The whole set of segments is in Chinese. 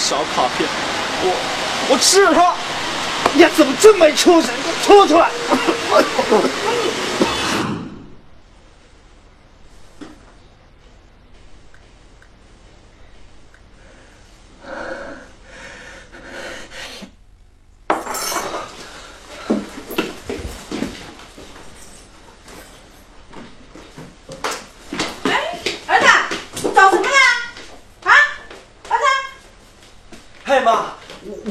小卡片，我我吃了它。你怎么这么畜生？给我吐出来！哎，儿子，找什么呀？啊，儿子，嘿妈，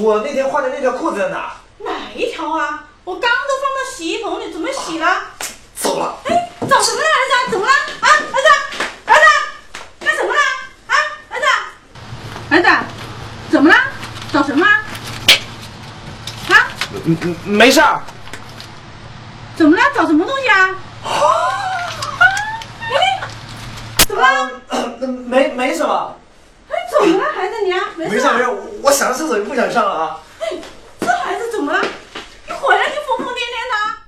我我那天换的那条裤子在哪？哪一条啊？我刚都放到洗衣棚里，准备洗了。走了。哎，找什么呢，儿子？怎么了？啊，儿子，儿子，干什么了？啊，儿子，儿子，怎么了？找什么？啊，嗯嗯，没事儿。怎么了？找什么东西啊？哎，怎么了？呃没没什么，哎，怎么了，孩子你啊？没事没事没事，我想上厕所就不想上了啊。哎，这孩子怎么了？一回来就疯疯癫癫的。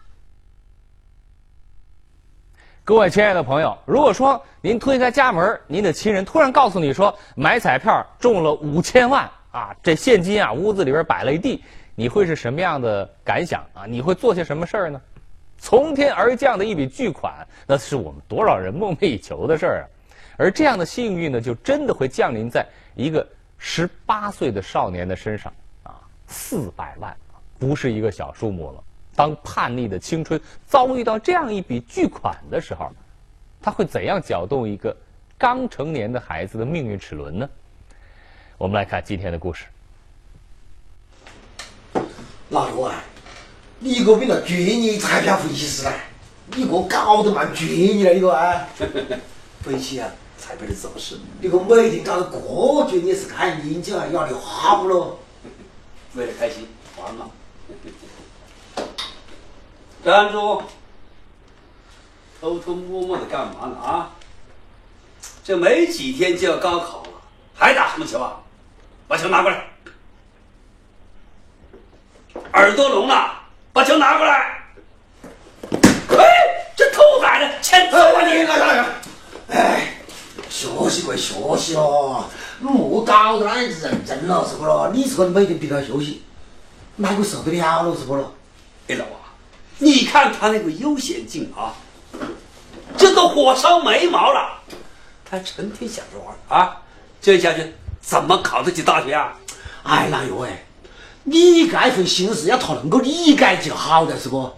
各位亲爱的朋友，如果说您推开家门，您的亲人突然告诉你说买彩票中了五千万啊，这现金啊屋子里边摆了一地，你会是什么样的感想啊？你会做些什么事儿呢？从天而降的一笔巨款，那是我们多少人梦寐以求的事儿啊！而这样的幸运呢，就真的会降临在一个十八岁的少年的身上啊！四百万，不是一个小数目了。当叛逆的青春遭遇到这样一笔巨款的时候，他会怎样搅动一个刚成年的孩子的命运齿轮呢？我们来看今天的故事。老罗啊，你一个比那专业彩票分析师呢，你个搞得蛮专业了，你个啊，分析啊彩票的走势，你个每天搞得这专业是看研究啊，压力哈不咯？为了开心玩嘛。站住！偷偷摸摸的干嘛呢啊？这没几天就要高考了，还打什么球啊？把球拿过来！耳朵聋了，把球拿过来！哎，这偷改的，欠揍啊你！来来来，哎，学习归学习咯，莫搞得那样子认真了，是不咯？你这个每天逼他休息，哪个受得了了，是不咯？哎，老王，你看他那个悠闲劲啊，这都火烧眉毛了，他成天想着玩啊，这下去怎么考得起大学啊？哎，老岳哎，你这份心思要他能够理解就好了，是不？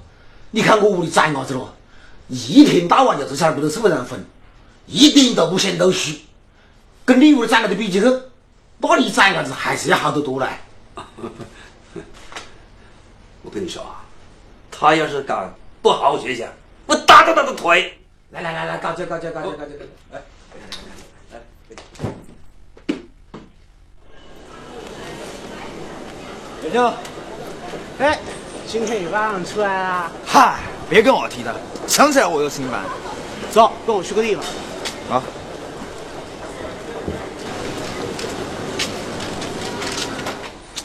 你看我屋里崽伢子咯，一天到晚就这点不得是不让分，一点都不嫌都虚，跟你屋里崽伢子比起去，那你崽伢子还是要好得多嘞。我跟你说啊，他要是敢不好好学习，我打断他的腿！来来来来，搞这搞这搞这搞这搞这，来。小舅，哎，今天有班出来啦！嗨，别跟我提他，想起来我就心烦。走，跟我去个地方。好。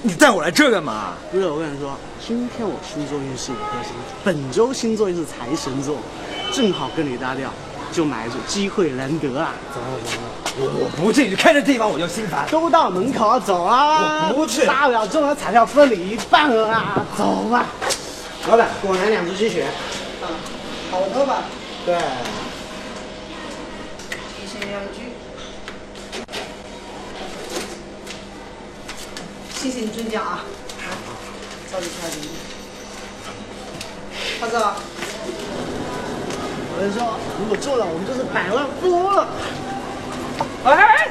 你带我来这干嘛？不是，我跟你说，今天我星座运势五颗星，本周星座运势财神座，正好跟你搭调，就买一组机会难得啊！走走走了。我不去，你看这地方我就心烦。都到门口了，走啊！我不去大不了中了彩票分你一半啊！走吧。老板，给我来两只鸡血。啊，好喝吧？对。鸡血两句。谢谢你尊奖啊！照例下礼。花子，我跟你说，如果中了，我们就是百万富翁了。哎，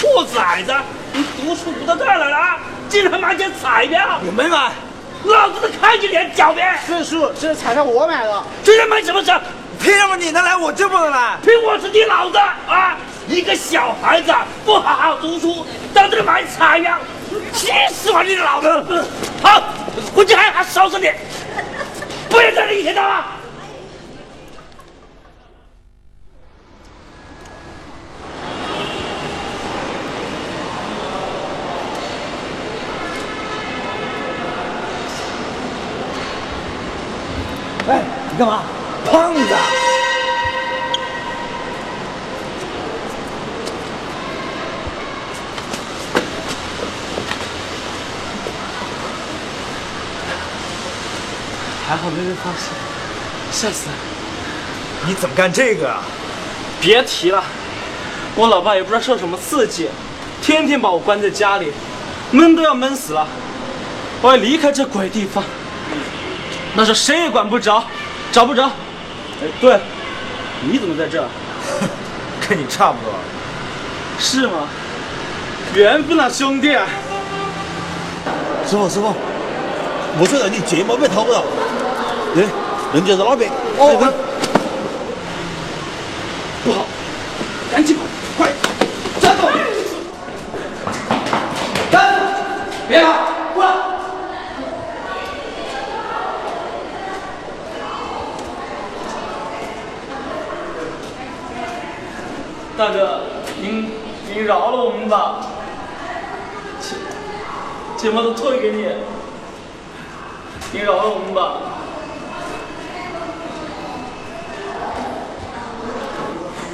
兔崽子，你读书读到这儿来了啊，竟然买点彩票！我没买，老子都看见脸狡辩！四叔，这是彩票我买的。这人买什么车？凭什么你能来，我就不能来？凭我是你老子啊！一个小孩子不好好读书，到这里买彩票，气死我你老子！好，回去还还收拾你，不要在这里一天到晚。哎，你干嘛？胖子。还好没被发现，吓死了。你怎么干这个啊？别提了，我老爸也不知道受什么刺激，天天把我关在家里，闷都要闷死了。我要离开这鬼地方，那是谁也管不着，找不着。哎，对，你怎么在这儿？跟你差不多。是吗？缘分啊，兄弟！师傅，师傅，我说人你睫毛被掏不到，人人家是老板。哦，不好，赶紧跑，快，站住！站住！别跑，过来！大哥，您您饶了我们吧，睫睫毛都退给你，您饶了我们吧。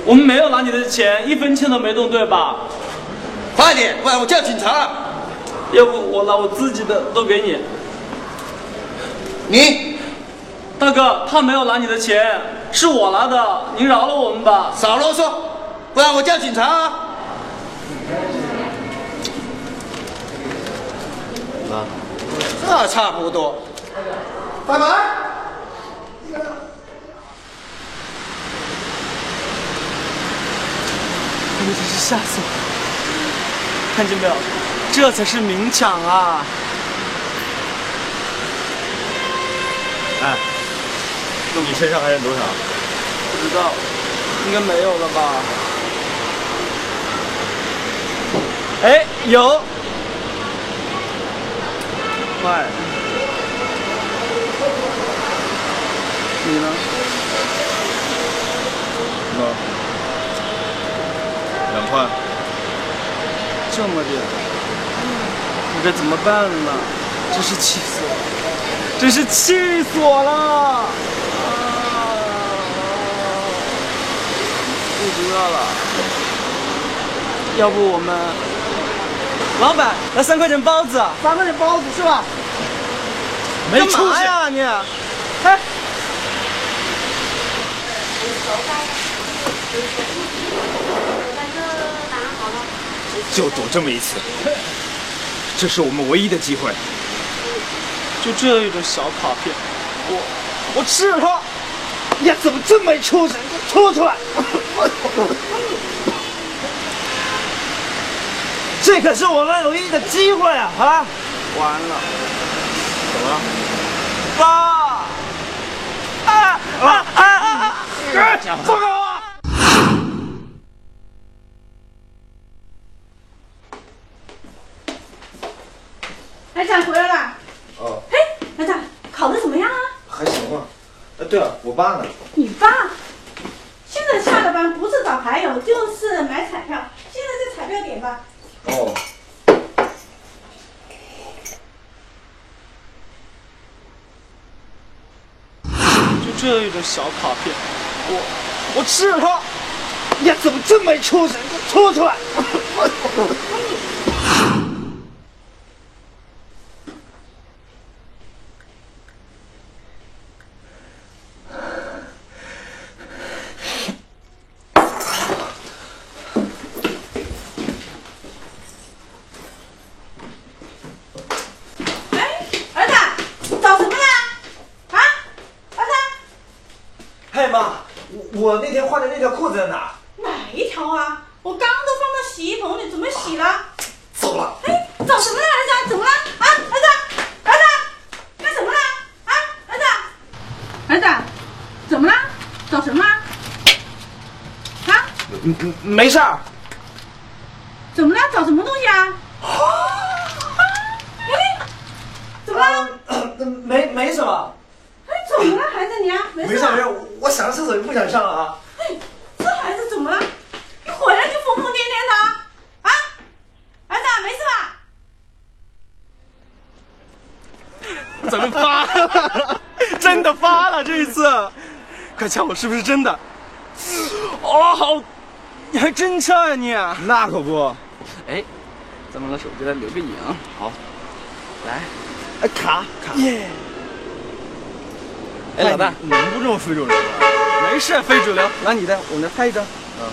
我们没有拿你的钱，一分钱都没动，对吧？快点，不然我叫警察。要不我拿我自己的都给你。你大哥，他没有拿你的钱，是我拿的，您饶了我们吧。少啰嗦，不然我叫警察啊！啊，这差不多。拜拜。哎呦，真是吓死我了！看见没有，这才是明抢啊！哎，你身上还剩多少？不知道，应该没有了吧？哎，有！快！你呢？那两块。这么点，我该怎么办呢？真是气死我了！真是气死我了！啊！肚子饿了，要不我们……老板，来三块钱包子。三块钱包子是吧？没干出息！嘛呀你？哎，就赌这么一次，这是我们唯一的机会。就这一种小卡片，我我吃了它！呀怎么这么没出息？你给我吐出来！这可是我们唯一的机会啊！啊！完了，怎么了？爸！啊啊啊啊啊！放开我！儿子回来了。哦，嘿，儿子，考得怎么样啊？还行吧。我爸呢？你爸现在下了班，不是找牌友，就是买彩票。现在在彩票点吧。哦，就这一种小卡片，我我吃了它！你怎么这么没出息？你给我吐出来！哎，儿子，找什么啦？啊，儿子，嘿妈，我我那天换的那条裤子在哪？哪一条啊？我刚都放到洗衣桶里，准备洗了。走了。哎，找什么了，儿子？怎么了？啊，儿子，儿子，干什么了？啊，儿子，儿子，怎么了？找什么啊？啊，嗯嗯，没事儿。怎么了？找什么东西啊？哎，怎么了？嗯没没什么，哎，怎么了，孩子你啊？没事吧没事没事，我想上厕所就不想上了啊。哎，这孩子怎么了？一回来就疯疯癫癫的啊！儿子，没事吧？咱们发了，真的发了这一次，快瞧我是不是真的？哦，好，你还真翘呀你！那可不。哎，咱们拿手机来留个影。好，来，哎，卡卡。耶！哎，老大，我们不这么非主流的。没事，非主流，拿你的，我来拍一张。嗯。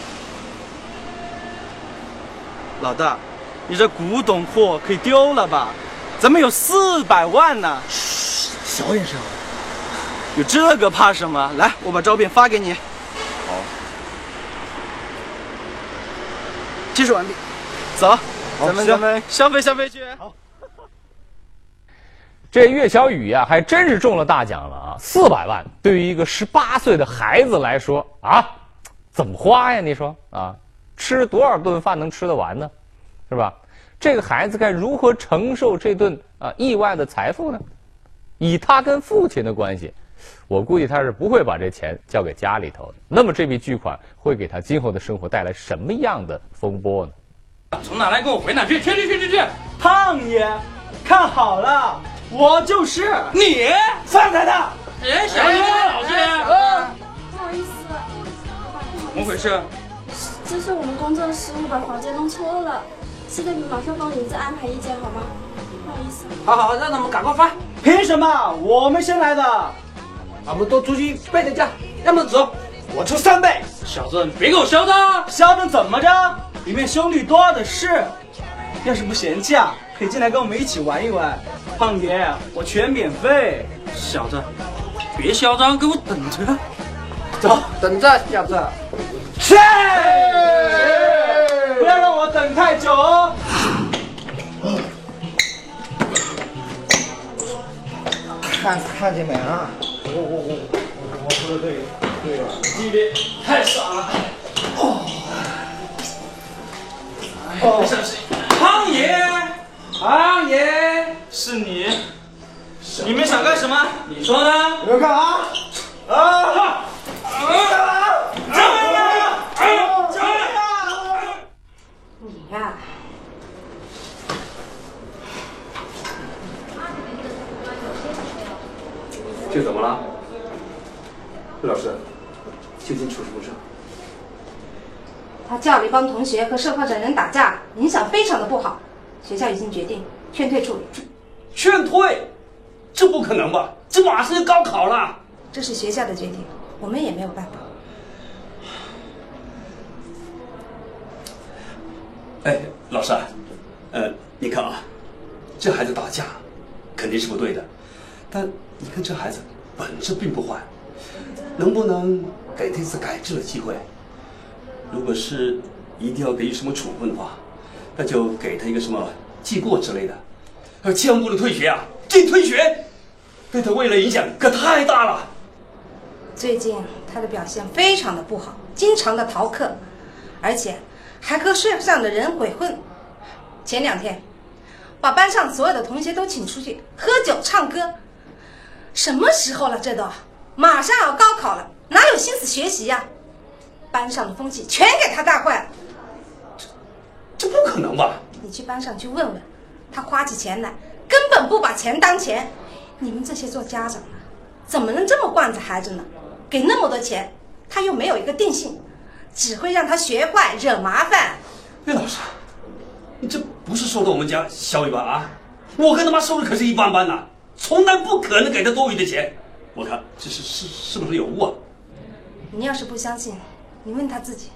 老大，你这古董货可以丢了吧？咱们有四百万呢。嘘小点声。有这个怕什么？来，我把照片发给你。好。计数完毕，走，咱们行咱们消费消费去。好。这岳小雨呀、还真是中了大奖了啊！四百万对于一个十八岁的孩子来说啊，怎么花呀？你说啊，吃多少顿饭能吃得完呢？是吧？这个孩子该如何承受这顿啊意外的财富呢？以他跟父亲的关系，我估计他是不会把这钱交给家里头的。那么这笔巨款会给他今后的生活带来什么样的风波呢？从哪来给我回哪去，去去去去去！胖爷，看好了，我就是你放开他！哎，小雨老师，不好意思，怎么回事？这是我们工作失误，把房间弄错了。现在你马上帮林子安排一间好吗？不好意思。好好好，让他们赶快发。凭什么我们先来的？俺们多出去倍的价，要么走，我出三倍。小子，你别给我嚣张！嚣张怎么着？里面兄弟多的是。要是不嫌价，可以进来跟我们一起玩一玩。胖爷，我全免费。小子，别嚣张，给我等着。走，等着，小子。去！不要让我等太久哦。看看见没啊？我我我我说的对对了。弟弟太爽了。哦。哦上去。胖爷，胖爷，是你？你们想干什么？你说呢？你们干嘛？啊！你呀、这怎么了？魏老师，究竟出什么事？他叫了一帮同学和社会整人打架，影响非常的不好。学校已经决定劝退处理，劝退？这不可能吧？这马上就高考了。这是学校的决定，我们也没有办法。哎，老师，呃，你看啊，这孩子打架肯定是不对的，但你看这孩子本质并不坏，能不能给这次改制的机会？如果是一定要给予什么处分的话，那就给他一个什么记过之类的，呃，千万不能退学啊！这退学对他未来影响可太大了。最近他的表现非常的不好，经常的逃课，而且还和社会上的人鬼混。前两天，把班上所有的同学都请出去喝酒唱歌。什么时候了？这都马上要高考了，哪有心思学习呀、班上的风气全给他带坏了。这这不可能吧？你去班上去问问，他花起钱来根本不把钱当钱。你们这些做家长的，怎么能这么惯着孩子呢？给那么多钱，他又没有一个定性，只会让他学坏，惹麻烦。魏老师，你这不是说的我们家小雨吧？啊，我跟他妈收入可是一般般呐，从来不可能给他多余的钱。我看这是是是不是有误啊？你要是不相信，你问他自己。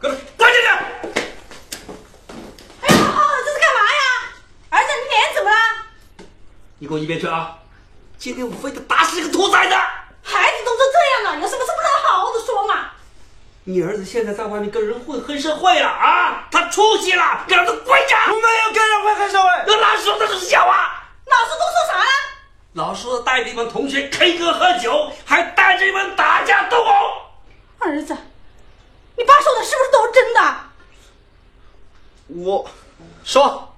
给他关进去！哎呦，这是干嘛呀？儿子，你脸怎么了？你给我一边去啊！今天我非得打死这个兔崽子！孩子都是这样了，有什么事不能好好的说嘛？你儿子现在在外面跟人混黑社会了啊！他出息了，给老子跪着！我没有跟人混黑社会。那哪说的都是假话！老师都老师带着一帮同学 K 歌喝酒，还带着一帮打架斗殴。儿子，你爸说的是不是都是真的？我说，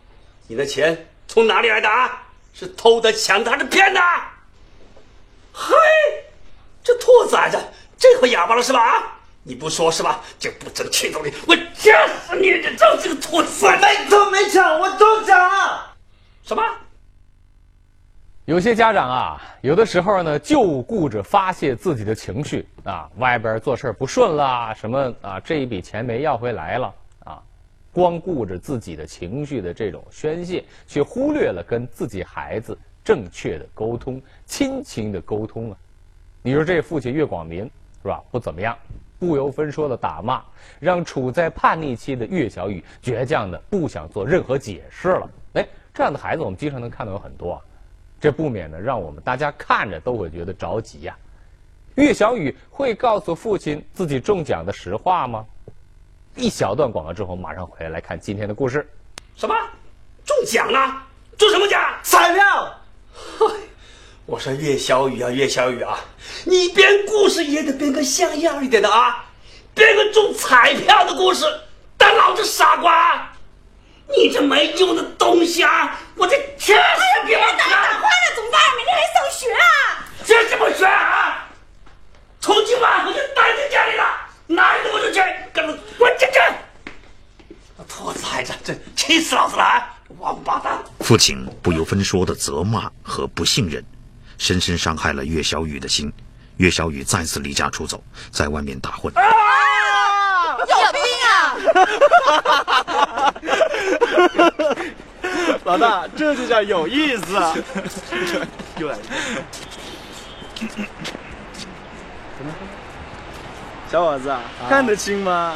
你的钱从哪里来的啊？是偷的、抢的还是骗的？嘿，这兔崽子这回哑巴了是吧？啊，你不说是吧？就不争气动力，我掐死你！你就是个兔崽子！没偷没抢，我都抢。什么？有些家长啊，有的时候呢，就顾着发泄自己的情绪啊，外边做事不顺啦，什么啊，这一笔钱没要回来了啊，光顾着自己的情绪的这种宣泄，却忽略了跟自己孩子正确的沟通、亲情的沟通啊！你说这父亲岳广民是吧？不怎么样，不由分说的打骂，让处在叛逆期的岳小雨倔强的不想做任何解释了。哎，这样的孩子我们经常能看到有很多，啊，这不免呢让我们大家看着都会觉得着急呀。岳小雨会告诉父亲自己中奖的实话吗？一小段广告之后，马上回来来看今天的故事。什么？中奖了？中什么奖？彩票！嗨，我说岳小雨啊，岳小雨啊，你编故事也得编个像样一点的啊，编个中彩票的故事，当老子傻瓜？你这没用的东西啊！我这天天别打打坏了怎么办？明天还上学啊！这怎么学啊？从今晚我就待在家里了，哪里都不准去，给我滚进去！兔崽子，这气死老子了！啊！王八蛋！父亲不由分说的责骂和不信任，深深伤害了岳小雨的心。岳小雨再次离家出走，在外面打混。啊！有病啊！老大，这就叫有意思啊！又来了。小伙子，看得清吗？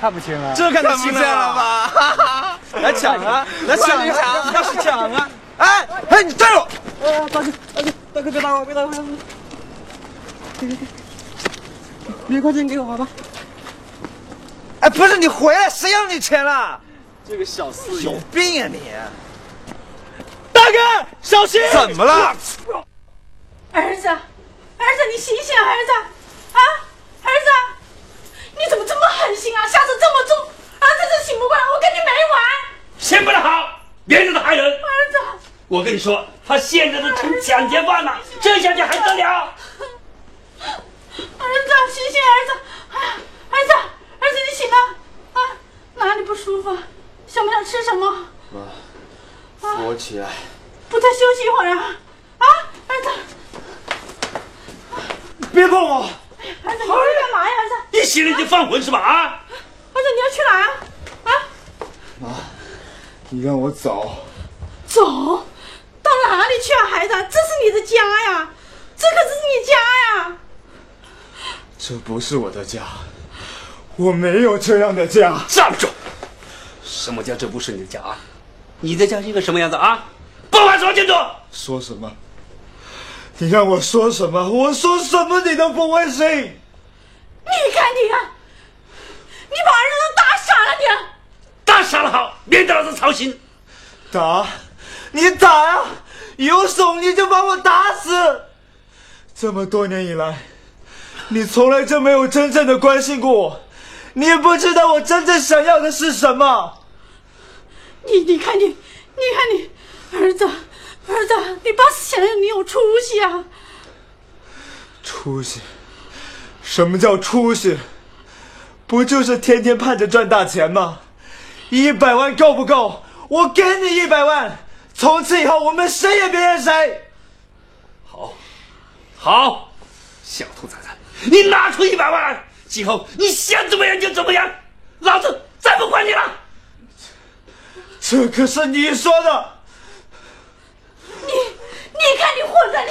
看不清啊！这看得清了吧？来抢啊！来抢啊！要是抢啊！哎哎，你站住！哎，大哥，大哥，大哥别打我，别打我！给给给，一块钱给我好吧？哎，不是你回来，谁要你钱了？这个小四有病啊你！大哥，小心！怎么了？儿子，儿子，你醒醒，儿子！啊，儿子，你怎么这么狠心啊？下手这么重，儿子真醒不过来，我跟你没完！先不得好，别惹他害人。儿子，我跟你说，他现在都成抢劫犯了，这下你还得了？儿子，醒醒，儿子！哎呀，儿子，儿子，你醒了啊？哪里不舒服？想不想吃什么？妈，扶我起来。不再休息一会儿啊？啊，儿子！别碰我！儿子，你要干嘛呀？儿子，一醒了你就犯浑是吧？啊！儿子，你要去哪啊？啊！妈，你让我走。走？到哪里去啊，孩子？这是你的家呀，这可是你家呀。这不是我的家，我没有这样的家。站住！什么叫这不是你的家啊？你的家是一个什么样子啊？把话说清楚。说什么？你让我说什么？我说什么你都不会信。你看你啊，你把儿子都打傻了，你打傻了好，免得老子操心。打？你打呀！有种你就把我打死！这么多年以来，你从来就没有真正的关心过我，你也不知道我真正想要的是什么。你你看你，你看你，儿子。儿子，你爸是想让你有出息啊！出息？什么叫出息？不就是天天盼着赚大钱吗？一百万够不够？我给你一百万，从此以后我们谁也别认谁。好，好，小兔崽子，你拿出一百万，今后你想怎么样就怎么样，老子再不管你了。这可是你说的。你，你看你混的你！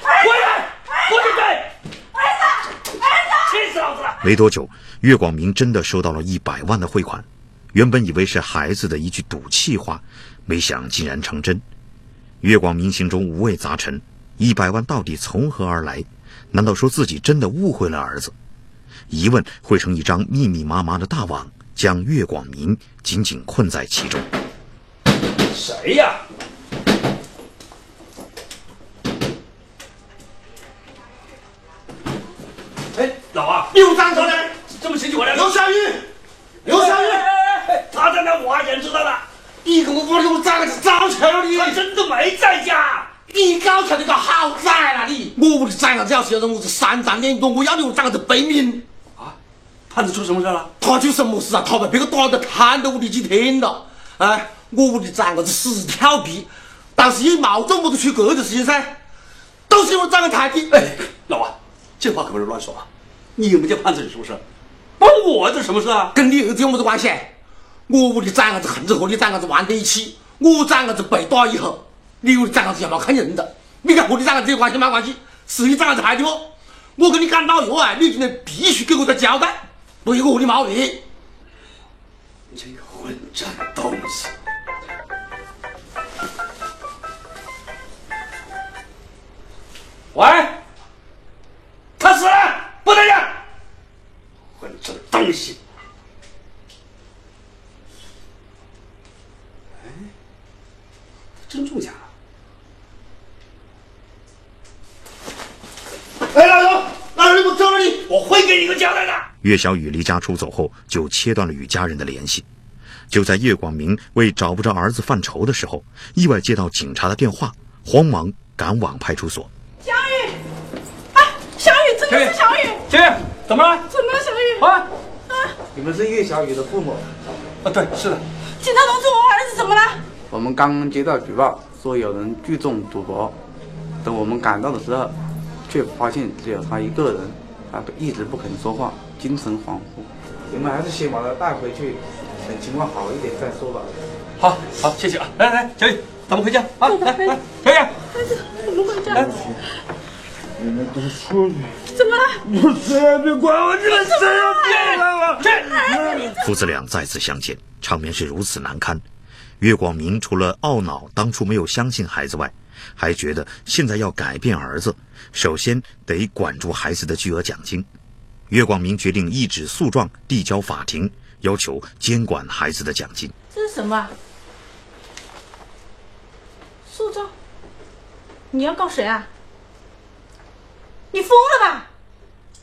回来，我进去！儿子，儿子，气死老子了！没多久，岳广明真的收到了一百万的汇款。原本以为是孩子的一句赌气话，没想竟然成真。岳广明心中五味杂陈：一百万到底从何而来？难道说自己真的误会了儿子？疑问汇成一张密密麻麻的大网，将岳广明紧紧困在其中。谁呀？哎，老王，又站着呢？这么清楚我来？刘小玉，刘小玉，他在那，我眼知道了。你给我屋里我长个早去了你？他真的没在家。你搞出那个豪宅了你？我屋里长个只要是有人我是三丈脸多，我要你我长个是背名。啊，胖子出什么事了？他出什么事啊？他被别个打得瘫在屋里几天了。哎，我屋里长个是十条皮，但是也冇做么子出格的事情噻，都是因为长个太低。哎，老王。这话可不能乱说啊！你们家胖子有什么事？关我这什么事啊？跟你儿子有么子关系？我屋里崽儿子横着和你崽儿子玩在一起，我崽儿子被打以后，你屋里崽儿子要不要看人的？你看和你崽儿子有关系没关系？是你崽儿子害的不？我跟你讲老药啊，你今天必须给我个交代，不然我和你冒面。这个混账东西！喂，他死了，不能让！混账东西！哎，真中奖了！哎，老刘，老刘，你给我等着你，我会给你个交代的。岳小雨离家出走后，就切断了与家人的联系。就在叶广明为找不着儿子犯愁的时候，意外接到警察的电话，慌忙赶往派出所。小雨，啊，小雨，真的是小雨。小雨，怎么了？怎么了，小雨？啊，你们是岳小雨的父母？啊，对，是的。警察同志，我儿子怎么了？我们刚刚接到举报，说有人聚众赌博。等我们赶到的时候，却发现只有他一个人，他一直不肯说话，精神恍惚。你们还是先把他带回去，等情况好一点再说吧。好，好，谢谢啊！来来，小雨，咱们回家啊！来来，小雨，孩子，我们回家。你们都出去！怎么了？我谁也别管我，你们谁也别管我！这父子俩再次相见，场面是如此难堪。岳广明除了懊恼当初没有相信孩子外，还觉得现在要改变儿子，首先得管住孩子的巨额奖金。岳广明决定一纸诉状递交法庭，要求监管孩子的奖金。这是什么？诉状？你要告谁啊？你疯了吧？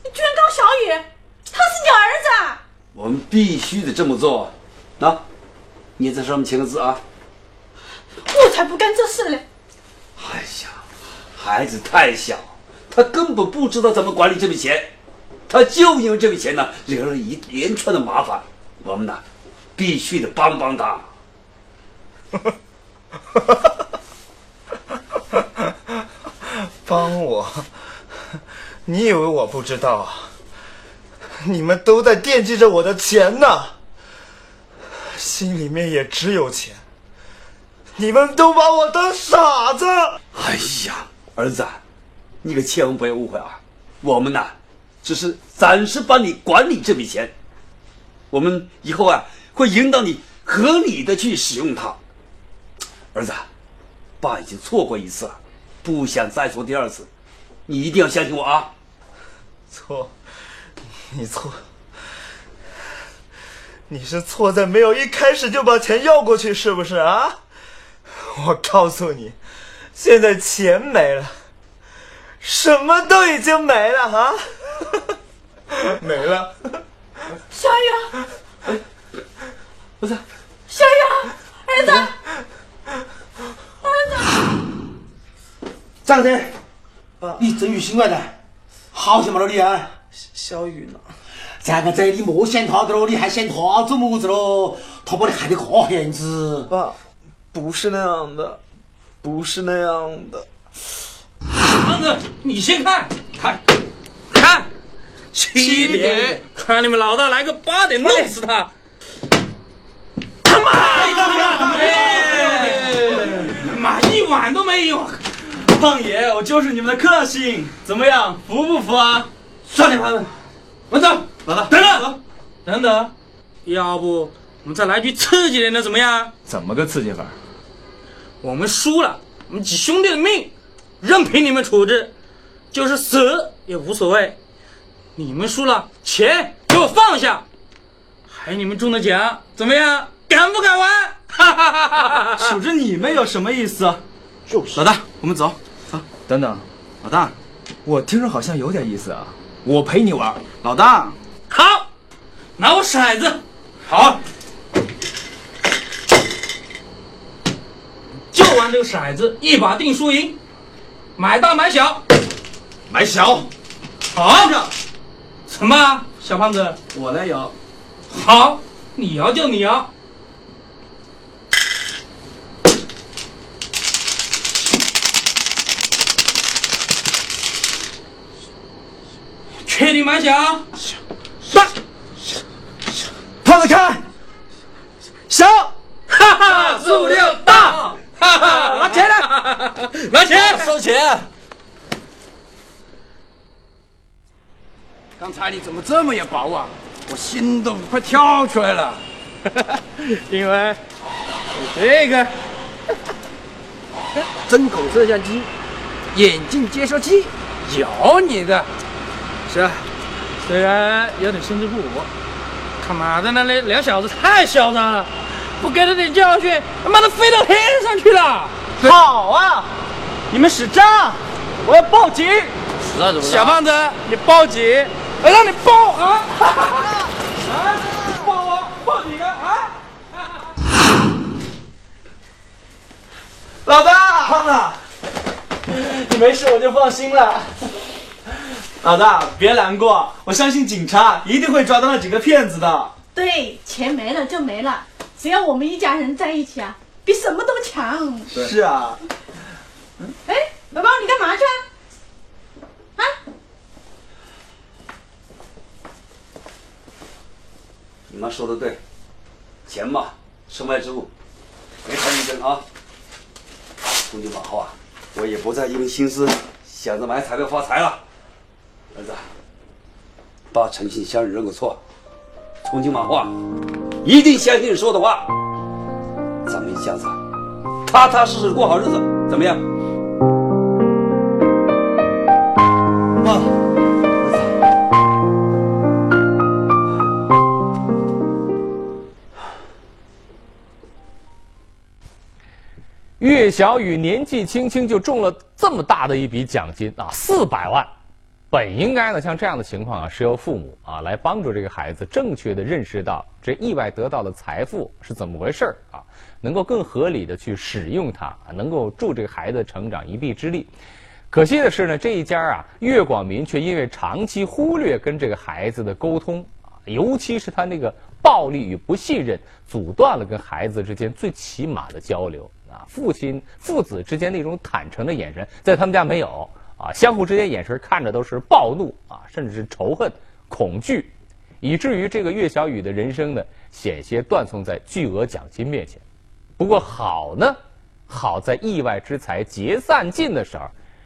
你居然告小雨？他是你儿子啊！我们必须得这么做。那，你在上面签个字啊！我才不干这事嘞！哎呀，孩子太小，他根本不知道怎么管理这笔钱，他就因为这笔钱呢，惹了一连串的麻烦。我们呢，必须得帮帮他。帮我？你以为我不知道啊？你们都在惦记着我的钱呢，心里面也只有钱。你们都把我当傻子！哎呀，儿子，你可千万不要误会啊！我们呐，只是暂时帮你管理这笔钱，我们以后啊会引导你合理的去使用它。儿子，爸已经错过一次了，不想再错第二次，你一定要相信我啊！错，你错，你是错在没有一开始就把钱要过去，是不是啊？我告诉你，现在钱没了，什么都已经没了啊，没了。小雨，儿子，小雨，儿子，儿子，长子，你真有心外的，好想嘛了你啊！小雨呢？这个仔，你莫想他的喽，你还想他做么子喽？他把你害得这样子。爸，不是那样的，不是那样的。胖子，你先，看，看，七点，看你们老大来个八点弄死他！他妈的！妈，一碗都没有。胖爷，我就是你们的克星，怎么样，服不服啊？算了，胖子，文走，老大，等等，等等，要不我们再来句刺激点的，怎么样？怎么个刺激法？我们输了，我们几兄弟的命任凭你们处置，就是死也无所谓。你们输了，钱给我放下，还有你们中的奖，怎么样？敢不敢玩？哈哈哈哈哈！数着你们有什么意思？就是。老大，我们走。走。等等，老大，我听着好像有点意思啊。我陪你玩。老大，好，拿我骰子。好。就玩这个骰子，一把定输赢，买大买小，买小。好，什么？小胖子，我来摇。好，你摇就你摇。确定吗？响。响。胖子看。响。哈哈，四五六到。哈哈，拿钱来。拿钱。收钱。刚才你怎么这么有把握啊？我心都快跳出来了。因为这个针孔摄像机、眼镜接收器有你的。是啊，虽然有点心知不我，他妈的那那两小子太嚣张了，不给他点教训，他妈的飞到天上去了。好啊，你们使诈，我要报警。实在怎么小胖子，你报警，我让你抱啊！啊，抱我，抱你个啊！老大，胖子，你没事我就放心了。老大，别难过，我相信警察一定会抓到那几个骗子的。对，钱没了就没了，只要我们一家人在一起啊，比什么都强。是啊，哎，宝宝，你干嘛去啊？啊？你妈说的对，钱嘛，身外之物，别太认真啊。从今往后啊，我也不再因为心思想着买彩票发财了。儿子，爸诚心向你认个错，从今往后啊，一定相信你说的话。咱们一家子踏踏实实过好日子，怎么样？岳小雨年纪轻轻就中了这么大的一笔奖金啊，四百万。本应该呢，像这样的情况啊，是由父母啊来帮助这个孩子正确的认识到这意外得到的财富是怎么回事儿啊，能够更合理的去使用它，能够助这个孩子成长一臂之力。可惜的是呢，这一家啊，岳广民却因为长期忽略跟这个孩子的沟通啊，尤其是他那个暴力与不信任，阻断了跟孩子之间最起码的交流啊。父亲父子之间那种坦诚的眼神，在他们家没有啊，相互之间眼神看着都是暴怒啊，甚至是仇恨、恐惧，以至于这个岳小雨的人生呢，险些断送在巨额奖金面前。不过好呢，好在意外之财结散尽的时候。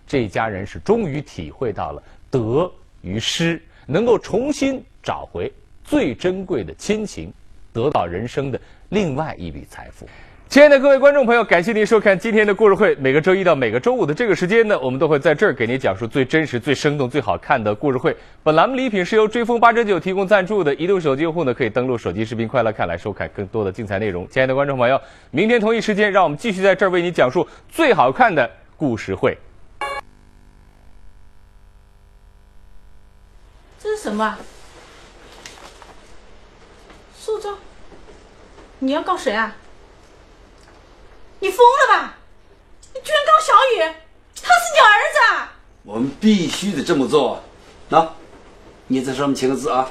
这家人是终于体会到了得与失，能够重新找回最珍贵的亲情，得到人生的另外一笔财富。亲爱的各位观众朋友，感谢您收看今天的故事会。每个周一到每个周五的这个时间呢，我们都会在这儿给您讲述最真实、最生动、最好看的故事会。本栏目礼品是由追风八折九提供赞助的，移动手机用户呢可以登录手机视频快乐看来收看更多的精彩内容。亲爱的观众朋友，明天同一时间，让我们继续在这儿为你讲述最好看的故事会。这是什么啊？诉状？你要告谁啊？你疯了吧？你居然告小雨？他是你儿子啊！我们必须得这么做。那，你在上面签个字啊。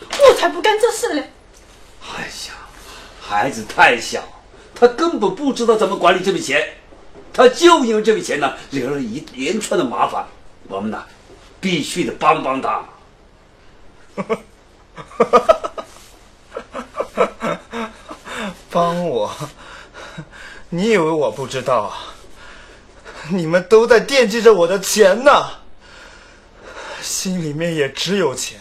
我才不干这事嘞！哎呀，孩子太小，他根本不知道怎么管理这笔钱，他就因为这笔钱呢，惹了一连串的麻烦。我们呢，必须得帮帮他。帮我？你以为我不知道啊？你们都在惦记着我的钱呢，心里面也只有钱。